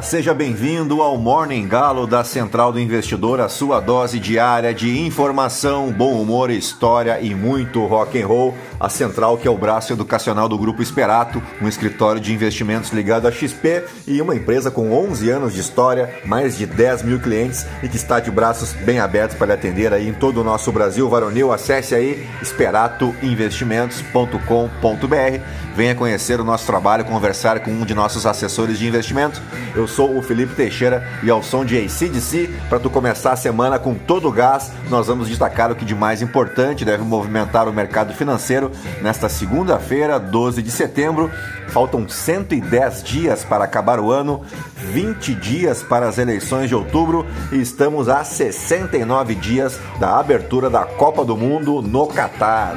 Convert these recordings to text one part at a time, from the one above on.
Seja bem-vindo ao Morning Galo da Central do Investidor, a sua dose diária de informação, bom humor, história e muito rock and roll. A Central, que é o braço educacional do Grupo Esperato, um escritório de investimentos ligado à XP e uma empresa com 11 anos de história, mais de 10 mil clientes e que está de braços bem abertos para lhe atender aí em todo o nosso Brasil varonil. Acesse aí esperatoinvestimentos.com.br. Venha conhecer o nosso trabalho, conversar com um de nossos assessores de investimento. Eu sou o Felipe Teixeira e ao som de ACDC, para tu começar a semana com todo o gás, nós vamos destacar o que de mais importante deve movimentar o mercado financeiro nesta segunda-feira, 12 de setembro. Faltam 110 dias para acabar o ano, 20 dias para as eleições de outubro e estamos a 69 dias da abertura da Copa do Mundo no Catar.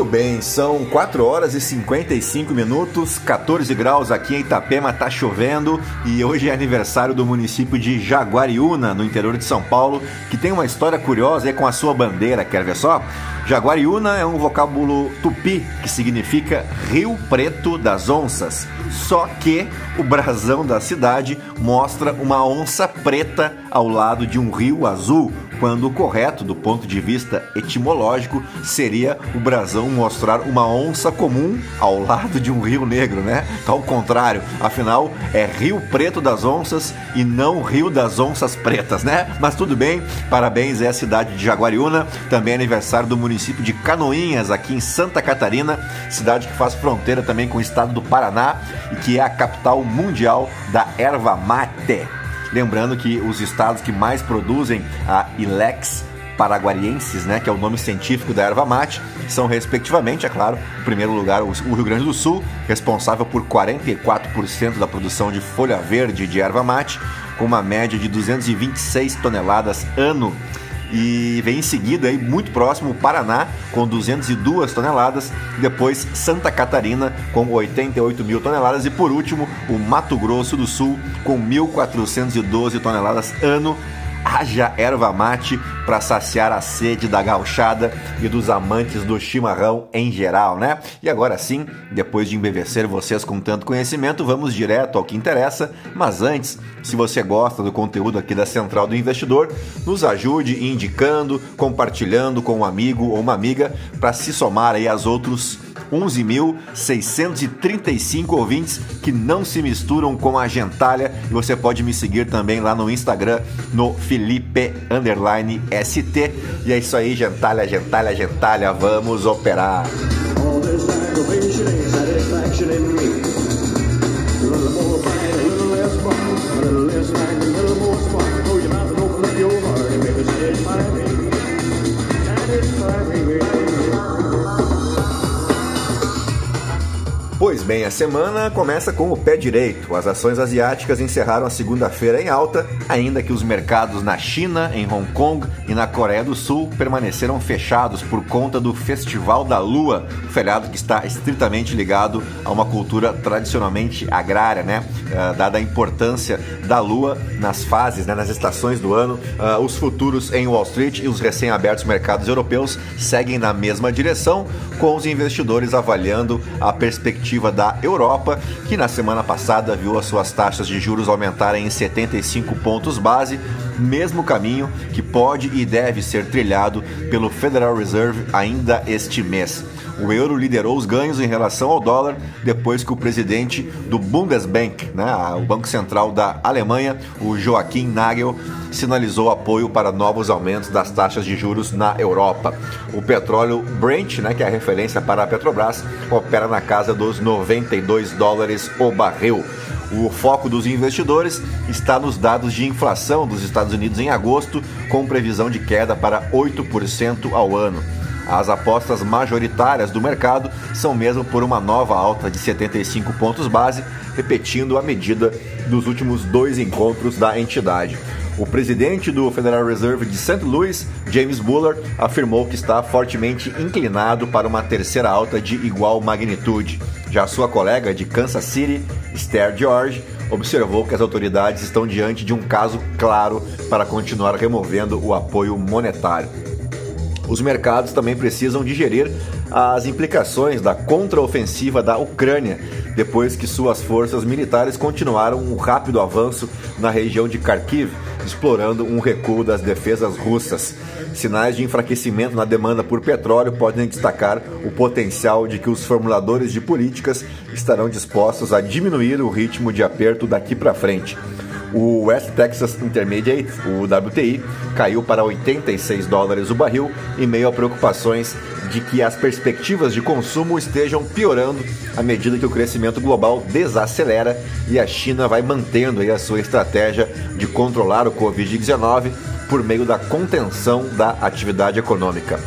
Muito bem, são 4 horas e 55 minutos, 14 graus aqui em Itapema, tá chovendo e hoje é aniversário do município de Jaguariúna, no interior de São Paulo, que tem uma história curiosa aí com a sua bandeira, quer ver só? Jaguariúna é um vocábulo tupi que significa Rio Preto das Onças. Só que o brasão da cidade mostra uma onça preta ao lado de um rio azul, quando o correto, do ponto de vista etimológico, seria o brasão mostrar uma onça comum ao lado de um rio negro, né? Ao contrário, afinal é Rio Preto das Onças e não Rio das Onças Pretas, né? Mas tudo bem, parabéns, é a cidade de Jaguariúna, também é aniversário do município de Canoinhas, aqui em Santa Catarina, cidade que faz fronteira também com o estado do Paraná e que é a capital mundial da erva mate. Lembrando que os estados que mais produzem a Ilex paraguarienses, né, que é o nome científico da erva mate, são respectivamente, é claro, em primeiro lugar o Rio Grande do Sul, responsável por 44% da produção de folha verde de erva mate, com uma média de 226 toneladas ano e vem em seguida aí muito próximo o Paraná com 202 toneladas, depois Santa Catarina com 88 mil toneladas e por último o Mato Grosso do Sul com 1.412 toneladas ano haja erva mate para saciar a sede da gauchada e dos amantes do chimarrão em geral, né? E agora sim, depois de embevecer vocês com tanto conhecimento, vamos direto ao que interessa. Mas antes, se você gosta do conteúdo aqui da Central do Investidor, nos ajude indicando, compartilhando com um amigo ou uma amiga para se somar aí aos outros 11.635 ouvintes que não se misturam com a gentalha. E você pode me seguir também lá no Instagram, no Felipe Underline ST. E é isso aí, gentalha, gentalha, gentalha, vamos operar. Pois bem, a semana começa com o pé direito. As ações asiáticas encerraram a segunda-feira em alta, ainda que os mercados na China, em Hong Kong e na Coreia do Sul permaneceram fechados por conta do Festival da Lua, feriado que está estritamente ligado a uma cultura tradicionalmente agrária, né? Uh, dada a importância da Lua nas fases, né? nas estações do ano, uh, os futuros em Wall Street e os recém-abertos mercados europeus seguem na mesma direção, com os investidores avaliando a perspectiva da Europa, que na semana passada viu as suas taxas de juros aumentarem em 75 pontos base, mesmo caminho que pode e deve ser trilhado pelo Federal Reserve ainda este mês. O euro liderou os ganhos em relação ao dólar depois que o presidente do Bundesbank, né, o Banco Central da Alemanha, o Joachim Nagel, sinalizou apoio para novos aumentos das taxas de juros na Europa. O petróleo Brent, né, que é a referência para a Petrobras, opera na casa dos 92 dólares o barril. O foco dos investidores está nos dados de inflação dos Estados Unidos em agosto, com previsão de queda para 8% ao ano. As apostas majoritárias do mercado são mesmo por uma nova alta de 75 pontos base, repetindo a medida dos últimos dois encontros da entidade. O presidente do Federal Reserve de St. Louis, James Bullard, afirmou que está fortemente inclinado para uma terceira alta de igual magnitude. Já sua colega de Kansas City, Esther George, observou que as autoridades estão diante de um caso claro para continuar removendo o apoio monetário. Os mercados também precisam digerir as implicações da contraofensiva da Ucrânia, depois que suas forças militares continuaram um rápido avanço na região de Kharkiv, explorando um recuo das defesas russas. Sinais de enfraquecimento na demanda por petróleo podem destacar o potencial de que os formuladores de políticas estarão dispostos a diminuir o ritmo de aperto daqui para frente. O West Texas Intermediate, o WTI, caiu para 86 dólares o barril em meio a preocupações de que as perspectivas de consumo estejam piorando à medida que o crescimento global desacelera e a China vai mantendo a sua estratégia de controlar o Covid-19 por meio da contenção da atividade econômica.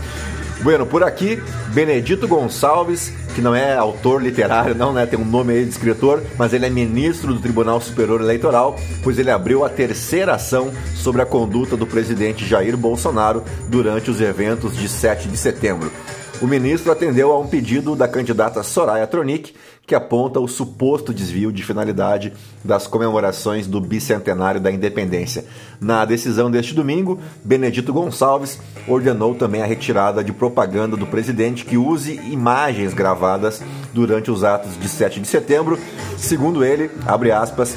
Bueno, por aqui, Benedito Gonçalves, que não é autor literário, não, né? Tem um nome aí de escritor, mas ele é ministro do Tribunal Superior Eleitoral, pois ele abriu a terceira ação sobre a conduta do presidente Jair Bolsonaro durante os eventos de 7 de setembro. O ministro atendeu a um pedido da candidata Soraya Tronic, que aponta o suposto desvio de finalidade das comemorações do bicentenário da independência. Na decisão deste domingo, Benedito Gonçalves ordenou também a retirada de propaganda do presidente que use imagens gravadas durante os atos de 7 de setembro. Segundo ele, abre aspas,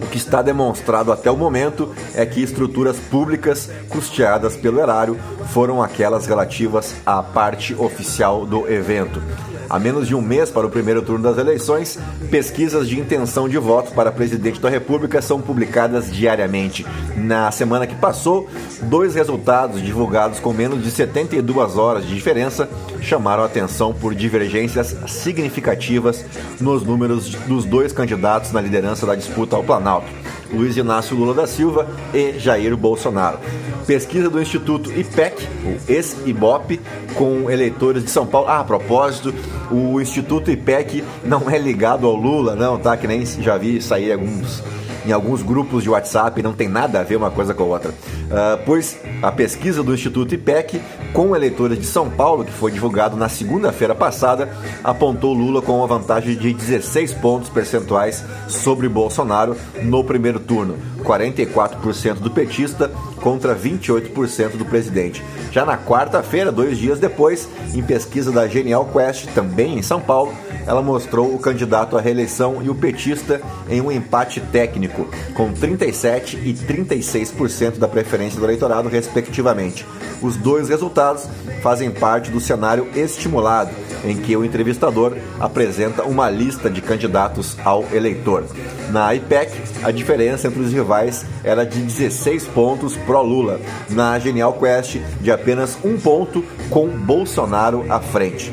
o que está demonstrado até o momento é que estruturas públicas custeadas pelo erário foram aquelas relativas à parte oficial do evento. A menos de um mês para o primeiro turno das eleições, pesquisas de intenção de voto para presidente da República são publicadas diariamente. Na semana que passou, dois resultados divulgados com menos de 72 horas de diferença chamaram a atenção por divergências significativas nos números dos dois candidatos na liderança da disputa ao Planalto. Luiz Inácio Lula da Silva e Jair Bolsonaro. Pesquisa do Instituto IPEC, o ex-IBOP, com eleitores de São Paulo. Ah, a propósito, o Instituto IPEC não é ligado ao Lula, não, tá? Que nem já vi sair alguns em alguns grupos de WhatsApp, não tem nada a ver uma coisa com a outra. Uh, pois a pesquisa do Instituto IPEC com eleitores de São Paulo, que foi divulgado na segunda-feira passada, apontou Lula com uma vantagem de 16 pontos percentuais sobre Bolsonaro no primeiro turno, 44% do petista contra 28% do presidente. Já na quarta-feira, dois dias depois, em pesquisa da Genial Quest, também em São Paulo, ela mostrou o candidato à reeleição e o petista em um empate técnico, com 37% e 36% da preferência do eleitorado, respectivamente. Os dois resultados fazem parte do cenário estimulado, em que o entrevistador apresenta uma lista de candidatos ao eleitor. Na IPEC, a diferença entre os rivais era de 16 pontos pró-Lula, na Genial Quest, de apenas um ponto com Bolsonaro à frente.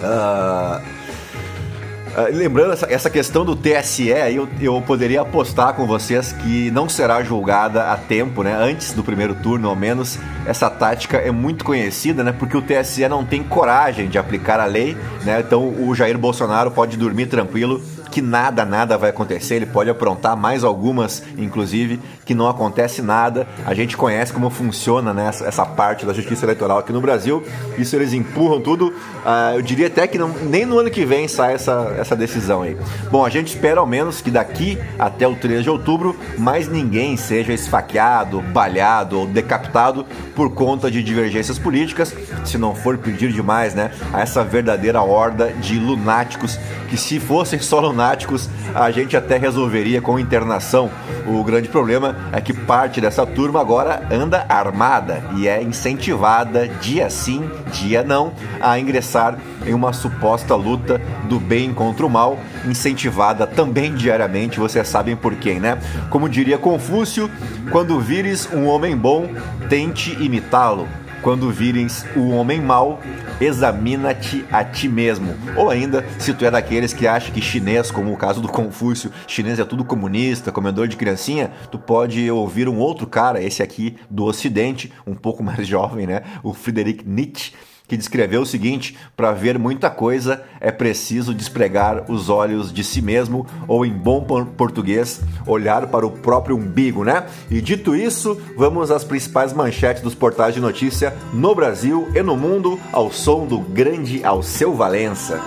Uh, lembrando essa, essa, questão do TSE, eu, eu poderia apostar com vocês que não será julgada a tempo, né? Antes do primeiro turno, ao menos. Essa tática é muito conhecida, né? Porque o TSE não tem coragem de aplicar a lei, né? Então o Jair Bolsonaro pode dormir tranquilo que nada, nada vai acontecer. Ele pode aprontar mais algumas, inclusive, que não acontece nada. A gente conhece como funciona né, essa parte da justiça eleitoral aqui no Brasil. Isso eles empurram tudo. Uh, eu diria até que não, nem no ano que vem sai essa, essa decisão aí. Bom, a gente espera ao menos que daqui até o 3 de outubro mais ninguém seja esfaqueado, balhado ou decapitado por conta de divergências políticas, se não for pedir demais, né? A essa verdadeira horda de lunáticos que se fossem só lunáticos, a gente até resolveria com internação. O grande problema é que parte dessa turma agora anda armada e é incentivada dia sim, dia não, a ingressar em uma suposta luta do bem contra o mal, incentivada também diariamente, vocês sabem por quem, né? Como diria Confúcio, quando vires um homem bom, tente imitá-lo. Quando virem o homem mau, examina-te a ti mesmo. Ou ainda, se tu é daqueles que acha que chinês, como o caso do Confúcio, chinês é tudo comunista, comedor de criancinha, tu pode ouvir um outro cara, esse aqui do Ocidente, um pouco mais jovem, né? O Friedrich Nietzsche que descreveu o seguinte: para ver muita coisa é preciso despregar os olhos de si mesmo, ou em bom português, olhar para o próprio umbigo, né? E dito isso, vamos às principais manchetes dos portais de notícia no Brasil e no mundo, ao som do grande Alceu Valença.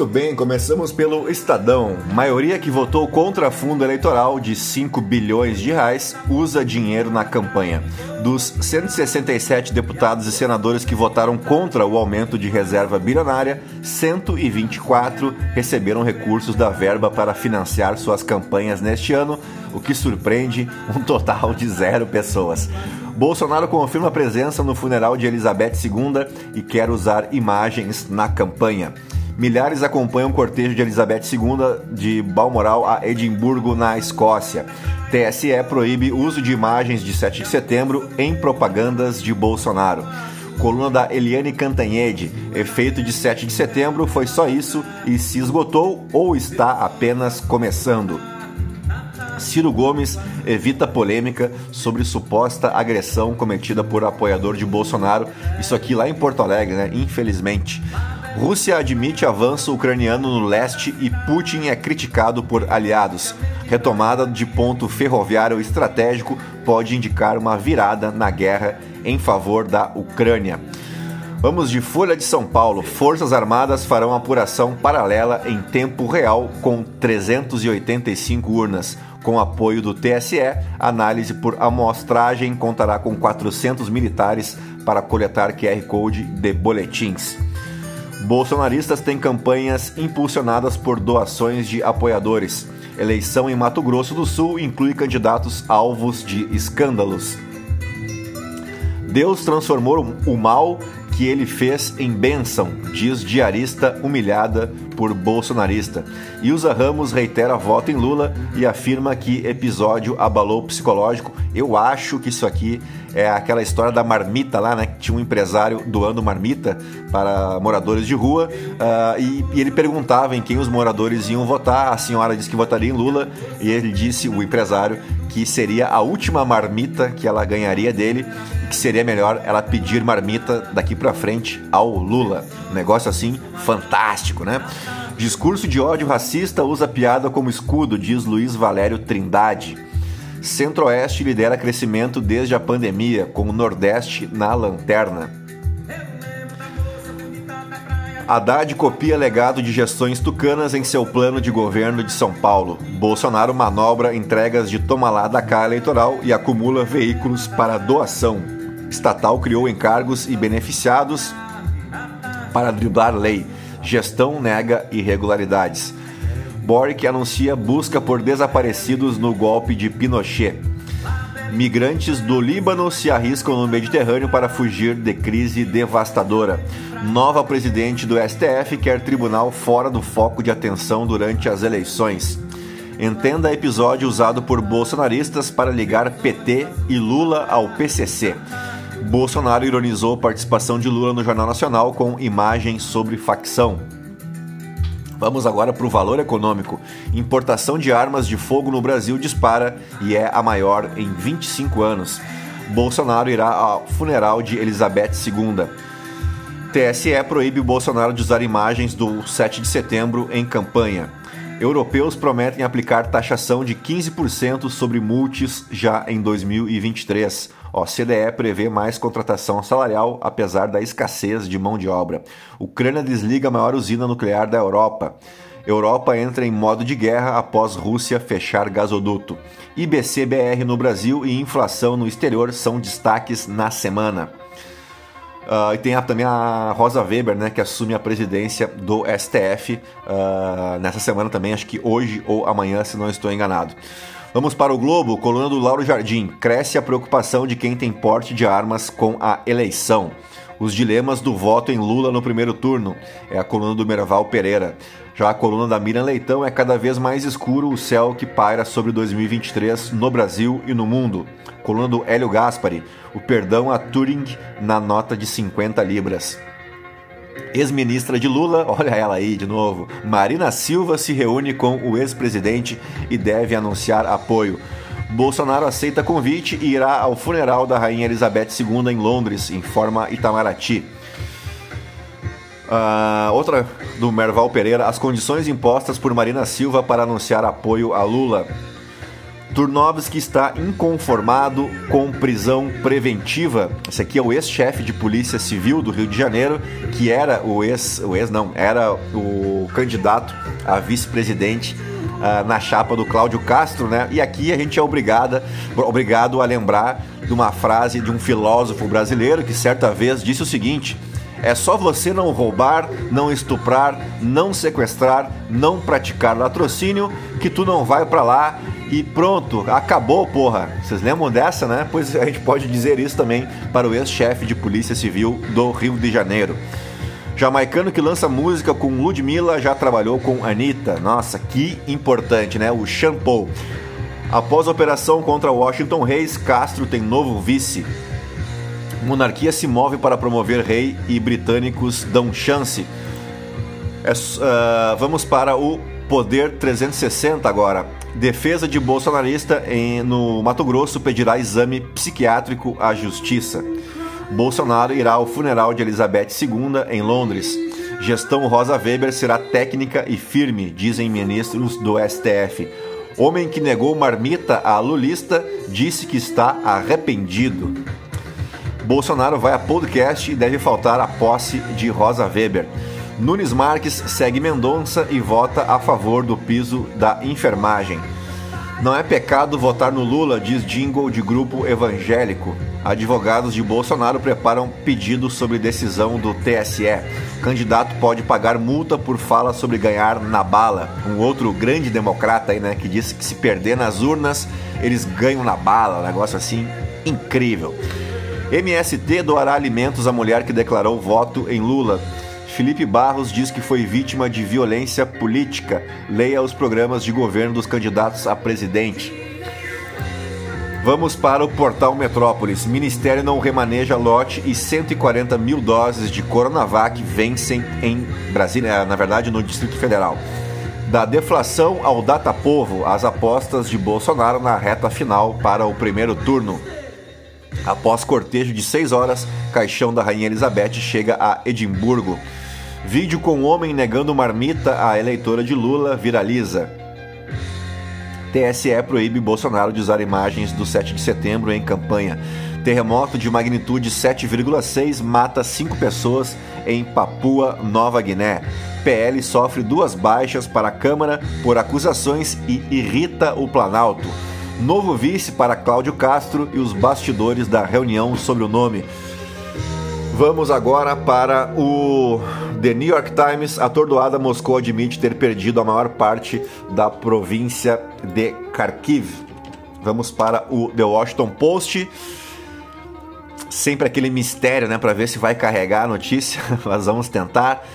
Muito bem, começamos pelo Estadão. Maioria que votou contra fundo eleitoral de 5 bilhões de reais usa dinheiro na campanha. Dos 167 deputados e senadores que votaram contra o aumento de reserva bilionária, 124 receberam recursos da verba para financiar suas campanhas neste ano, o que surpreende um total de zero pessoas. Bolsonaro confirma presença no funeral de Elizabeth II e quer usar imagens na campanha. Milhares acompanham o cortejo de Elizabeth II de Balmoral a Edimburgo, na Escócia. TSE proíbe uso de imagens de 7 de setembro em propagandas de Bolsonaro. Coluna da Eliane Cantanhede. Efeito de 7 de setembro foi só isso e se esgotou ou está apenas começando. Ciro Gomes evita polêmica sobre suposta agressão cometida por apoiador de Bolsonaro. Isso aqui lá em Porto Alegre, né? Infelizmente. Rússia admite avanço ucraniano no leste e Putin é criticado por aliados. Retomada de ponto ferroviário estratégico pode indicar uma virada na guerra em favor da Ucrânia. Vamos de Folha de São Paulo. Forças Armadas farão apuração paralela em tempo real com 385 urnas. Com apoio do TSE, análise por amostragem contará com 400 militares para coletar QR Code de boletins. Bolsonaristas têm campanhas impulsionadas por doações de apoiadores. Eleição em Mato Grosso do Sul inclui candidatos alvos de escândalos. Deus transformou o mal que ele fez em bênção, diz diarista humilhada por bolsonarista. Ilza Ramos reitera voto em Lula e afirma que episódio abalou psicológico. Eu acho que isso aqui é aquela história da marmita lá, né? Que tinha um empresário doando marmita para moradores de rua uh, e, e, ele perguntava em quem os moradores iam votar. A senhora disse que votaria em Lula e ele disse, o empresário, que seria a última marmita que ela ganharia dele e que seria melhor ela pedir marmita daqui para frente ao Lula. Um negócio assim fantástico, né? Discurso de ódio racista usa piada como escudo, diz Luiz Valério Trindade. Centro-Oeste lidera crescimento desde a pandemia, com o Nordeste na lanterna. Haddad copia legado de gestões tucanas em seu plano de governo de São Paulo. Bolsonaro manobra entregas de toma lá da cá eleitoral e acumula veículos para doação. Estatal criou encargos e beneficiados para driblar lei. Gestão nega irregularidades. Boric anuncia busca por desaparecidos no golpe de Pinochet. Migrantes do Líbano se arriscam no Mediterrâneo para fugir de crise devastadora. Nova presidente do STF quer tribunal fora do foco de atenção durante as eleições. Entenda episódio usado por bolsonaristas para ligar PT e Lula ao PCC. Bolsonaro ironizou participação de Lula no Jornal Nacional com imagens sobre facção. Vamos agora para o valor econômico. Importação de armas de fogo no Brasil dispara e é a maior em 25 anos. Bolsonaro irá ao funeral de Elizabeth II. TSE proíbe Bolsonaro de usar imagens do 7 de setembro em campanha. Europeus prometem aplicar taxação de 15% sobre multis já em 2023. OCDE prevê mais contratação salarial apesar da escassez de mão de obra. Ucrânia desliga a maior usina nuclear da Europa. Europa entra em modo de guerra após Rússia fechar gasoduto. IBC-BR no Brasil e inflação no exterior são destaques na semana. Uh, e tem a, também a Rosa Weber, né, que assume a presidência do STF uh, ah, nessa semana também, acho que hoje ou amanhã, se não estou enganado. Vamos para o Globo, coluna do Lauro Jardim. Cresce a preocupação de quem tem porte de armas com a eleição. Os dilemas do voto em Lula no primeiro turno. É a coluna do Merval Pereira. Já a coluna da Miriam Leitão é cada vez mais escuro o céu que paira sobre 2023 no Brasil e no mundo. Coluna do Hélio Gaspari. O perdão a Turing na nota de 50 libras. Ex-ministra de Lula, olha ela aí de novo. Marina Silva se reúne com o ex-presidente e deve anunciar apoio. Bolsonaro aceita convite e irá ao funeral da Rainha Elizabeth II em Londres, informa Itamaraty. Uh, outra do Merval Pereira, as condições impostas por Marina Silva para anunciar apoio a Lula. Turnovski está inconformado com prisão preventiva. Esse aqui é o ex-chefe de polícia civil do Rio de Janeiro, que era o ex, o ex não, era o candidato a vice-presidente uh, na chapa do Cláudio Castro, né? E aqui a gente é obrigada, obrigado a lembrar de uma frase de um filósofo brasileiro que certa vez disse o seguinte: é só você não roubar, não estuprar, não sequestrar, não praticar latrocínio que tu não vai para lá e pronto, acabou, porra. Vocês lembram dessa, né? Pois a gente pode dizer isso também para o ex-chefe de Polícia Civil do Rio de Janeiro. Jamaicano que lança música com Ludmilla já trabalhou com Anitta. Nossa, que importante, né? O Shampoo. Após a operação contra Washington Reis, Castro tem novo vice. Monarquia se move para promover rei e britânicos dão chance. É, uh, vamos para o Poder 360 agora. Defesa de bolsonarista em, no Mato Grosso pedirá exame psiquiátrico à justiça. Bolsonaro irá ao funeral de Elizabeth II em Londres. Gestão Rosa Weber será técnica e firme, dizem ministros do STF. Homem que negou marmita à lulista disse que está arrependido. Bolsonaro vai a podcast e deve faltar a posse de Rosa Weber. Nunes Marques segue Mendonça e vota a favor do piso da enfermagem. Não é pecado votar no Lula, diz jingle de grupo evangélico. Advogados de Bolsonaro preparam pedido sobre decisão do TSE. Candidato pode pagar multa por fala sobre ganhar na bala. Um outro grande democrata aí, né, que disse que se perder nas urnas, eles ganham na bala. Negócio assim incrível. MST doará alimentos à mulher que declarou voto em Lula. Felipe Barros diz que foi vítima de violência política. Leia os programas de governo dos candidatos a presidente. Vamos para o portal Metrópolis. Ministério não remaneja lote e 140 mil doses de Coronavac vencem em Brasília, na verdade no Distrito Federal. Da deflação ao data-povo, as apostas de Bolsonaro na reta final para o primeiro turno. Após cortejo de seis horas, caixão da Rainha Elizabeth chega a Edimburgo. Vídeo com homem negando marmita à eleitora de Lula viraliza. TSE proíbe Bolsonaro de usar imagens do 7 de setembro em campanha. Terremoto de magnitude 7,6 mata cinco pessoas em Papua Nova Guiné. PL sofre duas baixas para a Câmara por acusações e irrita o Planalto. Novo vice para Cláudio Castro e os bastidores da reunião sobre o nome. Vamos agora para o The New York Times. Atordoada, Moscou admite ter perdido a maior parte da província de Kharkiv. Vamos para o The Washington Post. Sempre aquele mistério, né, para ver se vai carregar a notícia. Mas vamos tentar.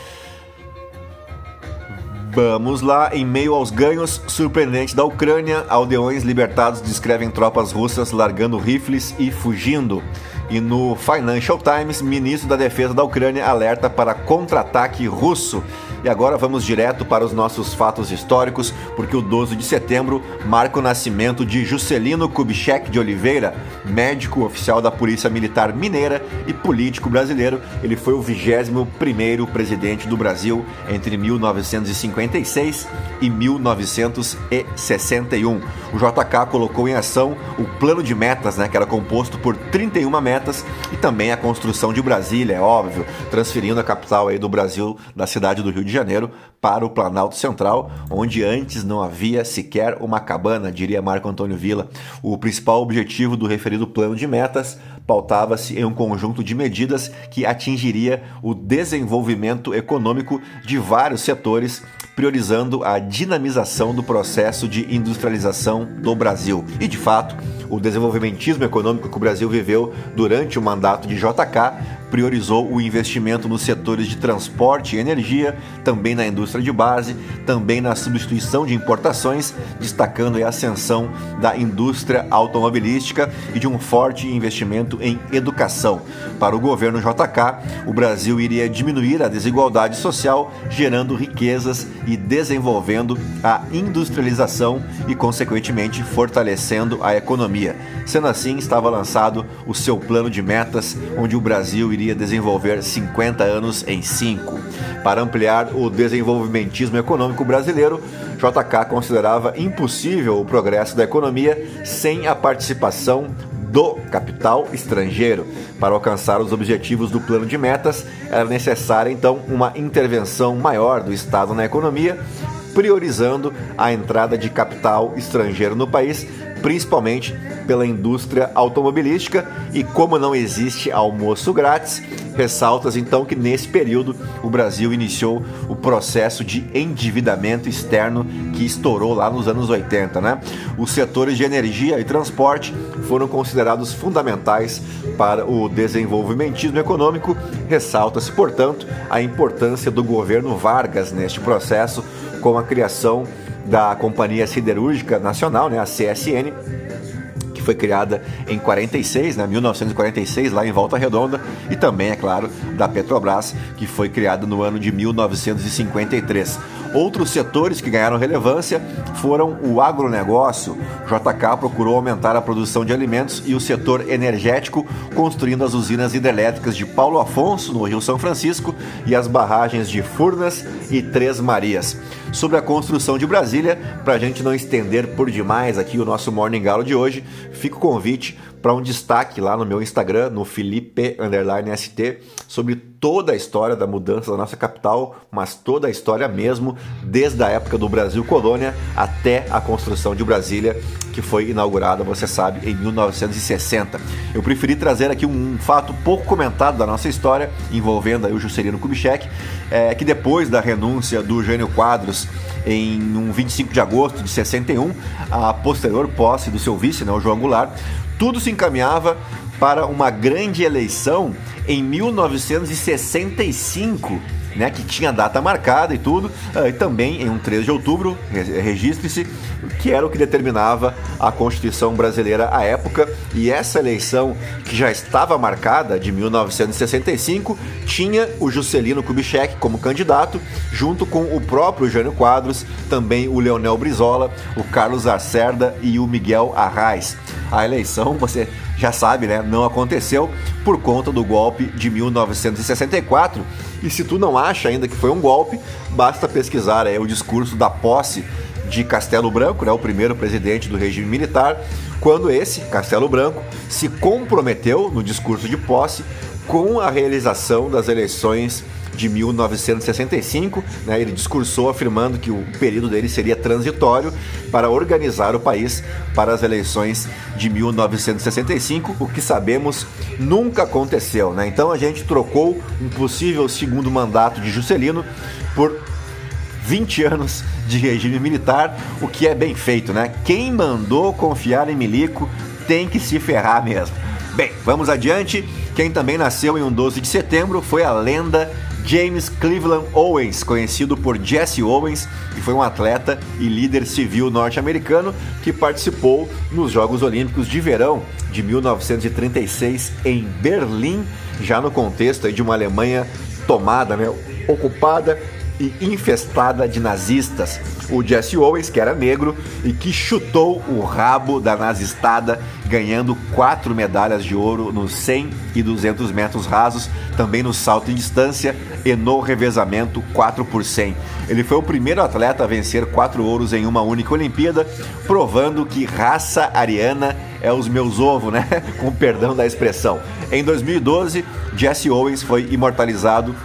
Vamos lá, em meio aos ganhos surpreendentes da Ucrânia, aldeões libertados descrevem tropas russas largando rifles e fugindo. E no Financial Times, ministro da Defesa da Ucrânia alerta para contra-ataque russo. E agora vamos direto para os nossos fatos históricos, porque o 12 de setembro marca o nascimento de Juscelino Kubitschek de Oliveira, médico oficial da Polícia Militar Mineira e político brasileiro. Ele foi o 21º presidente do Brasil entre 1956 e 1961. O JK colocou em ação o plano de metas, né, que era composto por 31 metas e também a construção de Brasília, é óbvio, transferindo a capital aí do Brasil da cidade do Rio de Janeiro para o Planalto Central, onde antes não havia sequer uma cabana, diria Marco Antônio Villa. O principal objetivo do referido plano de metas pautava-se em um conjunto de medidas que atingiria o desenvolvimento econômico de vários setores, priorizando a dinamização do processo de industrialização do Brasil. E de fato, o desenvolvimentismo econômico que o Brasil viveu durante o mandato de JK priorizou o investimento nos setores de transporte e energia, também na indústria de base, também na substituição de importações, destacando a ascensão da indústria automobilística e de um forte investimento em educação. Para o governo JK, o Brasil iria diminuir a desigualdade social, gerando riquezas e desenvolvendo a industrialização e, consequentemente, fortalecendo a economia. Sendo assim, estava lançado o seu plano de metas, onde o Brasil iria desenvolver 50 anos em 5. Para ampliar o desenvolvimentismo econômico brasileiro, JK considerava impossível o progresso da economia sem a participação do capital estrangeiro. Para alcançar os objetivos do plano de metas, era necessária então uma intervenção maior do Estado na economia, priorizando a entrada de capital estrangeiro no país, principalmente pela indústria automobilística. E como não existe almoço grátis, ressaltas então que nesse período o Brasil iniciou o processo de endividamento externo que estourou lá nos anos 80, né? Os setores de energia e transporte foram considerados fundamentais para o desenvolvimentismo econômico. Ressalta-se, portanto, a importância do governo Vargas neste processo com a criação da Companhia Siderúrgica Nacional, né, a CSN, que foi criada em 46, né, 1946, lá em Volta Redonda, e também, é claro, da Petrobras, que foi criada no ano de 1953. Outros setores que ganharam relevância foram o agronegócio. JK procurou aumentar a produção de alimentos e o setor energético, construindo as usinas hidrelétricas de Paulo Afonso, no Rio São Francisco, e as barragens de Furnas e Três Marias. Sobre a construção de Brasília, para a gente não estender por demais aqui o nosso Morning Galo de hoje, fica o convite para um destaque lá no meu Instagram, no Felipe_ST, sobre toda a história da mudança da nossa capital, mas toda a história mesmo, desde a época do Brasil colônia até a construção de Brasília, que foi inaugurada, você sabe, em 1960. Eu preferi trazer aqui um fato pouco comentado da nossa história, envolvendo aí o Juscelino Kubitschek, é, que depois da renúncia do Jânio Quadros em um 25 de agosto de 61, a posterior posse do seu vice, né, o João Goulart, tudo se encaminhava para uma grande eleição em 1965 né, que tinha data marcada e tudo, uh, e também em um 3 de outubro, registre-se, que era o que determinava a Constituição brasileira à época, e essa eleição que já estava marcada de 1965 tinha o Juscelino Kubitschek como candidato, junto com o próprio Jânio Quadros, também o Leonel Brizola, o Carlos Arcerda e o Miguel Arraes. A eleição, você já sabe, né, não aconteceu por conta do golpe de 1964. E se tu não acha ainda que foi um golpe, basta pesquisar aí, o discurso da posse de Castelo Branco, né, o primeiro presidente do regime militar, quando esse, Castelo Branco, se comprometeu no discurso de posse com a realização das eleições de 1965. Né, ele discursou afirmando que o período dele seria transitório para organizar o país para as eleições de 1965, o que sabemos nunca aconteceu. Né? Então a gente trocou um possível segundo mandato de Juscelino por 20 anos de regime militar, o que é bem feito, né? Quem mandou confiar em Milico tem que se ferrar mesmo. Bem, vamos adiante. Quem também nasceu em um 12 de setembro foi a lenda James Cleveland Owens, conhecido por Jesse Owens, que foi um atleta e líder civil norte-americano que participou nos Jogos Olímpicos de Verão de 1936 em Berlim, já no contexto de uma Alemanha tomada, né, ocupada e infestada de nazistas. O Jesse Owens, que era negro e que chutou o rabo da nazistada, ganhando quatro medalhas de ouro nos 100 e 200 metros rasos, também no salto em distância e no revezamento 4 por 100. Ele foi o primeiro atleta a vencer quatro ouros em uma única Olimpíada, provando que raça ariana é os meus ovos, né? Com perdão da expressão. Em 2012, Jesse Owens foi imortalizado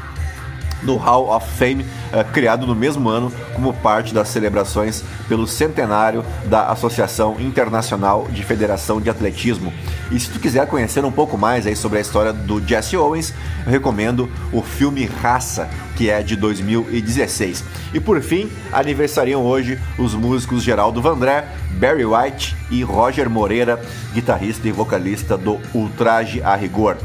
no Hall of Fame, uh, criado no mesmo ano como parte das celebrações pelo centenário da Associação Internacional de Federação de Atletismo. E se tu quiser conhecer um pouco mais aí sobre a história do Jesse Owens, eu recomendo o filme Raça, que é de 2016. E por fim, aniversariam hoje os músicos Geraldo Vandré, Barry White e Roger Moreira, guitarrista e vocalista do Ultraje a Rigor.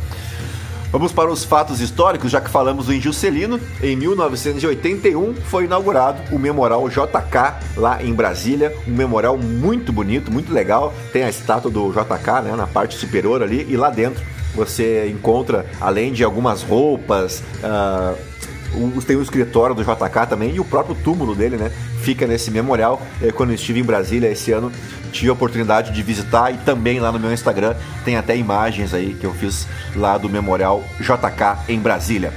Vamos para os fatos históricos, já que falamos do índio Celino. Em 1981 foi inaugurado o Memorial JK lá em Brasília, um memorial muito bonito, muito legal. Tem a estátua do JK né, na parte superior ali e lá dentro você encontra, além de algumas roupas, uh, tem o escritório do JK também e o próprio túmulo dele, né? Fica nesse memorial. Quando eu estive em Brasília esse ano, tive a oportunidade de visitar e também lá no meu Instagram tem até imagens aí que eu fiz lá do Memorial JK em Brasília.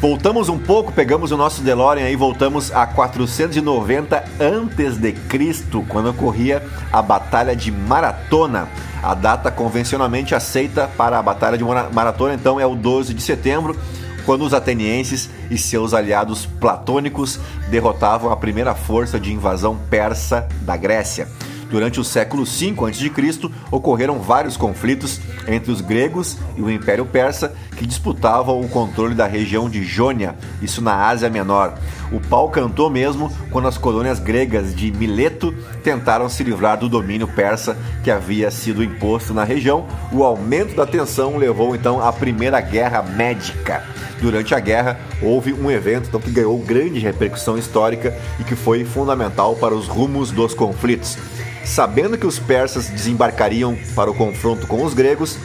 Voltamos um pouco, pegamos o nosso DeLorean e voltamos a 490 antes de Cristo, quando ocorria a Batalha de Maratona. A data convencionalmente aceita para a Batalha de Maratona, então, é o 12 de setembro, quando os atenienses e seus aliados platônicos derrotavam a primeira força de invasão persa da Grécia. Durante o século V a.C., ocorreram vários conflitos entre os gregos e o Império Persa que disputavam o controle da região de Jônia, isso na Ásia Menor. O pau cantou mesmo quando as colônias gregas de Mileto tentaram se livrar do domínio persa que havia sido imposto na região. O aumento da tensão levou então à Primeira Guerra Médica. Durante a guerra, houve um evento então, que ganhou grande repercussão histórica e que foi fundamental para os rumos dos conflitos. Sabendo que os persas desembarcariam para o confronto com os gregos,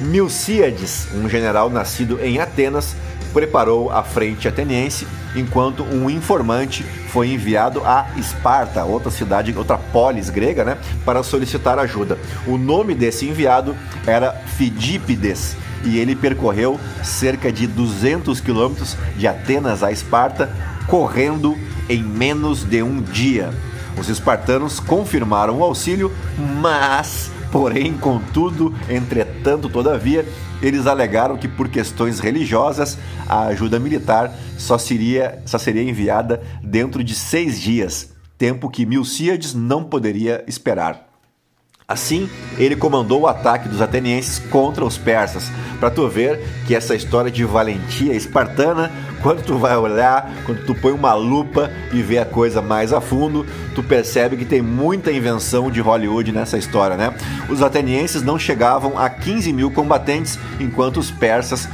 Milcíades, um general nascido em Atenas, preparou a frente ateniense, enquanto um informante foi enviado a Esparta, outra cidade, outra polis grega, né, para solicitar ajuda. O nome desse enviado era Fidípides e ele percorreu cerca de 200 quilômetros de Atenas a Esparta, correndo em menos de um dia. Os espartanos confirmaram o auxílio, mas, porém, contudo, entretanto, todavia, eles alegaram que por questões religiosas a ajuda militar só seria, só seria enviada dentro de seis dias, tempo que Milcíades não poderia esperar. Assim, ele comandou o ataque dos atenienses contra os persas. Para tu ver que essa história de valentia espartana, quando tu vai olhar, quando tu põe uma lupa e vê a coisa mais a fundo, tu percebe que tem muita invenção de Hollywood nessa história, né? Os atenienses não chegavam a 15 mil combatentes, enquanto os persas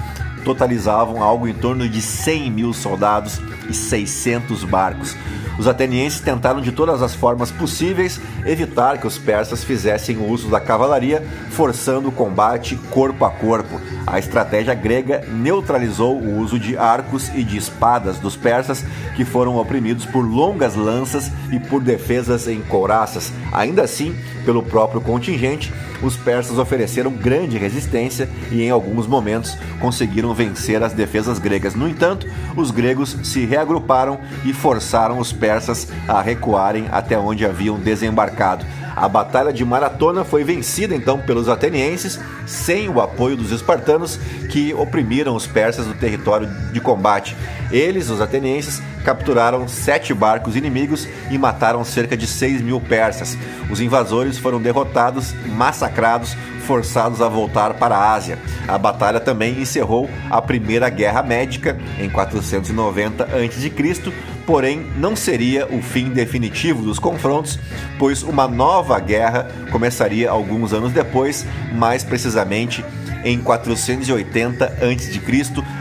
totalizavam algo em torno de 100 mil soldados e 600 barcos. Os atenienses tentaram de todas as formas possíveis evitar que os persas fizessem uso da cavalaria, forçando o combate corpo a corpo. A estratégia grega neutralizou o uso de arcos e de espadas dos persas, que foram oprimidos por longas lanças e por defesas em couraças. Ainda assim, pelo próprio contingente, os persas ofereceram grande resistência e, em alguns momentos, conseguiram vencer as defesas gregas. No entanto, os gregos se reagruparam e forçaram os persas a recuarem até onde haviam desembarcado. A Batalha de Maratona foi vencida então pelos atenienses, sem o apoio dos espartanos, que oprimiram os persas no território de combate. Eles, os atenienses, capturaram sete barcos inimigos e mataram cerca de 6 mil persas. Os invasores foram derrotados, massacrados, forçados a voltar para a Ásia. A batalha também encerrou a Primeira Guerra Médica em 490 a.C., porém não seria o fim definitivo dos confrontos, pois uma nova guerra começaria alguns anos depois, mais precisamente em 480 a.C.,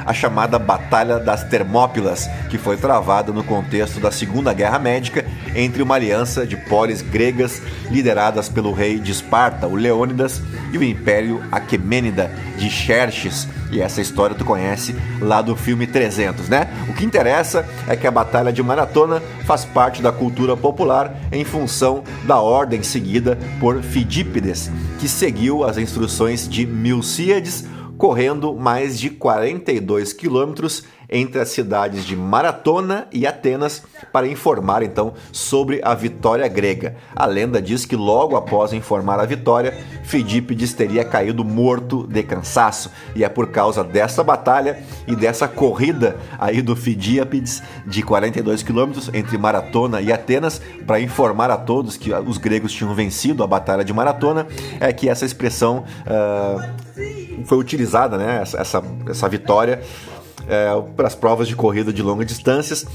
a chamada Batalha das Termópilas, que foi travada no contexto da Segunda Guerra Médica entre uma aliança de polis gregas lideradas pelo rei de Esparta, o Leônidas, e o Império Aquemênida de Xerxes. E essa história tu conhece lá do filme 300, né? O que interessa é que a Batalha de Maratona faz parte da cultura popular em função da ordem seguida por Fidípides, que seguiu as instruções de Milcíades, correndo mais de 42 quilômetros entre as cidades de Maratona e Atenas para informar então sobre a vitória grega. A lenda diz que logo após informar a vitória, Fidípides teria caído morto de cansaço, e é por causa dessa batalha e dessa corrida aí do Fidípides de 42 quilômetros entre Maratona e Atenas para informar a todos que os gregos tinham vencido a batalha de Maratona, é que essa expressão uh, foi utilizada, né? Essa, essa, essa vitória é, para as provas de corrida de longas distâncias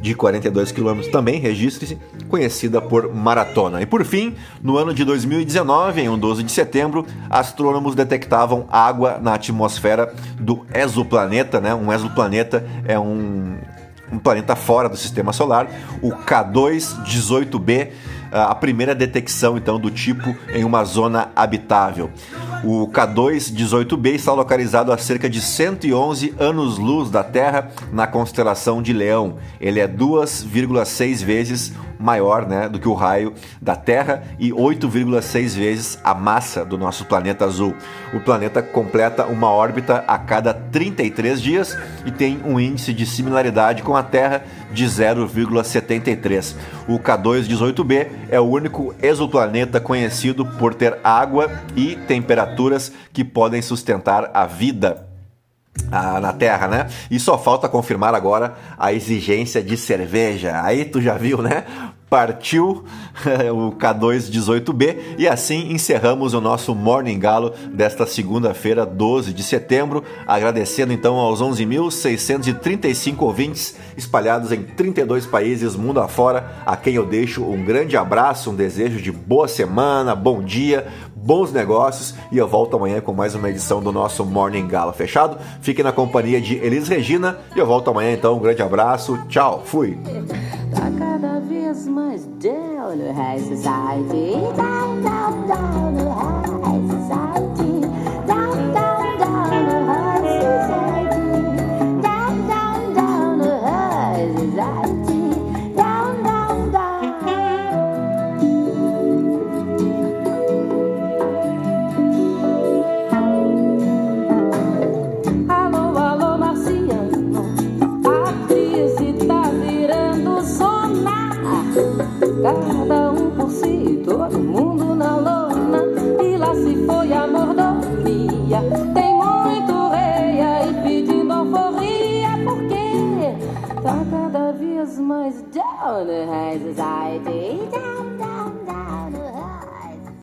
de 42 km, também registre-se, conhecida por maratona. E por fim, no ano de 2019, em um 12 de setembro, astrônomos detectavam água na atmosfera do exoplaneta, né? Um exoplaneta é um, um planeta fora do sistema solar, o K2-18b, a primeira detecção então do tipo em uma zona habitável. O K2-18b está localizado a cerca de 111 anos-luz da Terra na constelação de Leão. Ele é 2,6 vezes maior né, do que o raio da Terra e 8,6 vezes a massa do nosso planeta azul. O planeta completa uma órbita a cada 33 dias e tem um índice de similaridade com a Terra de 0,73. O K2-18b é o único exoplaneta conhecido por ter água e temperaturas que podem sustentar a vida ah, na Terra, né? E só falta confirmar agora a exigência de cerveja. Aí tu já viu, né? partiu o K218B e assim encerramos o nosso Morning Galo desta segunda-feira, 12 de setembro, agradecendo então aos 11.635 ouvintes espalhados em 32 países mundo afora, a quem eu deixo um grande abraço, um desejo de boa semana, bom dia, bons negócios e eu volto amanhã com mais uma edição do nosso Morning Gala. Fechado? Fique na companhia de Elis Regina e eu volto amanhã então. Um grande abraço, tchau, fui! Tá cada vez mais down high society, down, down, down high society. Todo mundo na lona. E lá se foi a mordomia. Tem muito rei aí pedindo alforria, porque tá cada vez mais down high society.